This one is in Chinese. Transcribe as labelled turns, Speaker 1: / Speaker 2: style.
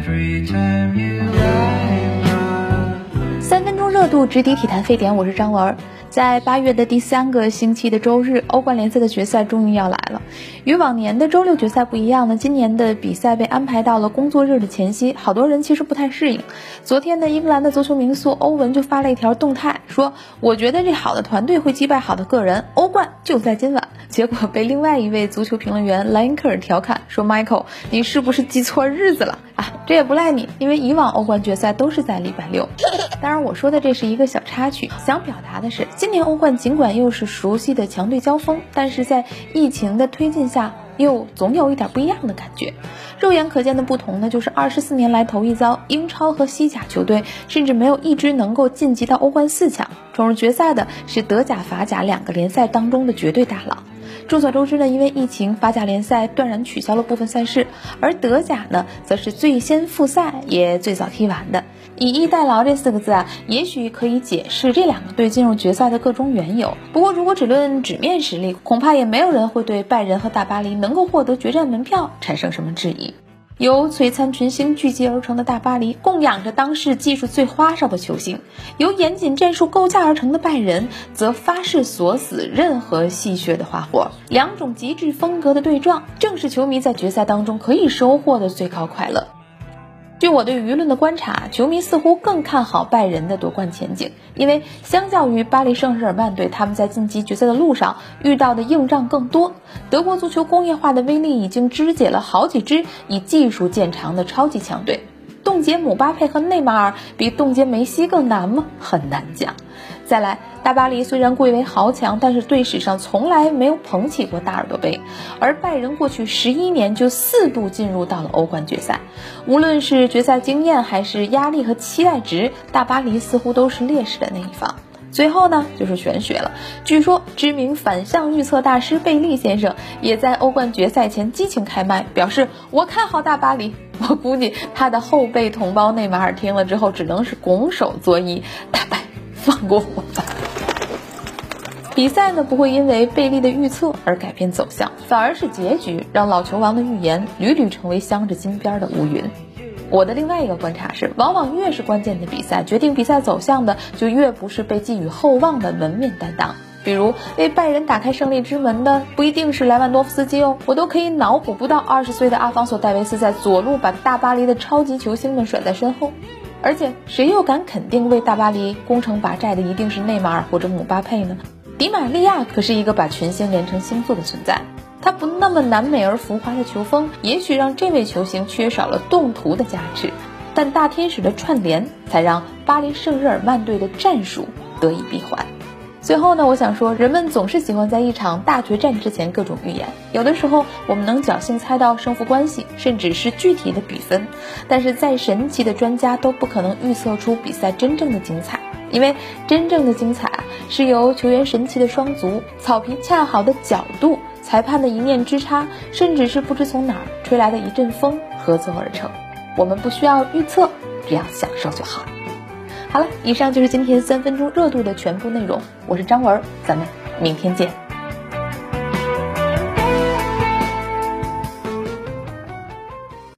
Speaker 1: every time you my
Speaker 2: 三分钟热度直抵体坛沸点，我是张文。在八月的第三个星期的周日，欧冠联赛的决赛终于要来了。与往年的周六决赛不一样呢，今年的比赛被安排到了工作日的前夕，好多人其实不太适应。昨天呢，英格兰的足球名宿欧文就发了一条动态，说：“我觉得这好的团队会击败好的个人，欧冠就在今晚。”结果被另外一位足球评论员莱因克尔调侃说：“Michael，你是不是记错日子了啊？这也不赖你，因为以往欧冠决赛都是在礼拜六。当然，我说的这是一个小插曲，想表达的是，今年欧冠尽管又是熟悉的强队交锋，但是在疫情的推进下，又总有一点不一样的感觉。肉眼可见的不同呢，就是二十四年来头一遭，英超和西甲球队甚至没有一支能够晋级到欧冠四强。闯入决赛的是德甲、法甲两个联赛当中的绝对大佬。众所周知呢，因为疫情，法甲联赛断然取消了部分赛事，而德甲呢，则是最先复赛，也最早踢完的。以逸待劳这四个字啊，也许可以解释这两个队进入决赛的各种缘由。不过，如果只论纸面实力，恐怕也没有人会对拜仁和大巴黎能够获得决战门票产生什么质疑。由璀璨群星聚集而成的大巴黎，供养着当世技术最花哨的球星；由严谨战术构架而成的拜仁，则发誓锁死任何戏谑的花活。两种极致风格的对撞，正是球迷在决赛当中可以收获的最高快乐。据我对舆论的观察，球迷似乎更看好拜仁的夺冠前景，因为相较于巴黎圣日耳曼队，他们在晋级决赛的路上遇到的硬仗更多。德国足球工业化的威力已经肢解了好几支以技术见长的超级强队。冻结姆巴佩和内马尔比冻结梅西更难吗？很难讲。再来，大巴黎虽然贵为豪强，但是队史上从来没有捧起过大耳朵杯，而拜仁过去十一年就四度进入到了欧冠决赛，无论是决赛经验还是压力和期待值，大巴黎似乎都是劣势的那一方。最后呢，就是玄学了。据说知名反向预测大师贝利先生也在欧冠决赛前激情开麦，表示我看好大巴黎。我估计他的后辈同胞内马尔听了之后，只能是拱手作揖，大白放过我吧。比赛呢不会因为贝利的预测而改变走向，反而是结局让老球王的预言屡屡成为镶着金边的乌云。我的另外一个观察是，往往越是关键的比赛，决定比赛走向的就越不是被寄予厚望的门面担当。比如为拜仁打开胜利之门的不一定是莱万多夫斯基哦，我都可以脑补不到二十岁的阿方索戴维斯在左路把大巴黎的超级球星们甩在身后。而且谁又敢肯定为大巴黎攻城拔寨的一定是内马尔或者姆巴佩呢？迪玛利亚可是一个把群星连成星座的存在，他不那么南美而浮华的球风，也许让这位球星缺少了动图的加持，但大天使的串联才让巴黎圣日耳曼队的战术得以闭环。最后呢，我想说，人们总是喜欢在一场大决战之前各种预言。有的时候，我们能侥幸猜到胜负关系，甚至是具体的比分，但是再神奇的专家都不可能预测出比赛真正的精彩，因为真正的精彩啊，是由球员神奇的双足、草皮恰好的角度、裁判的一念之差，甚至是不知从哪儿吹来的一阵风合奏而成。我们不需要预测，只要享受就好。好了，以上就是今天三分钟热度的全部内容。我是张文，咱们明天见。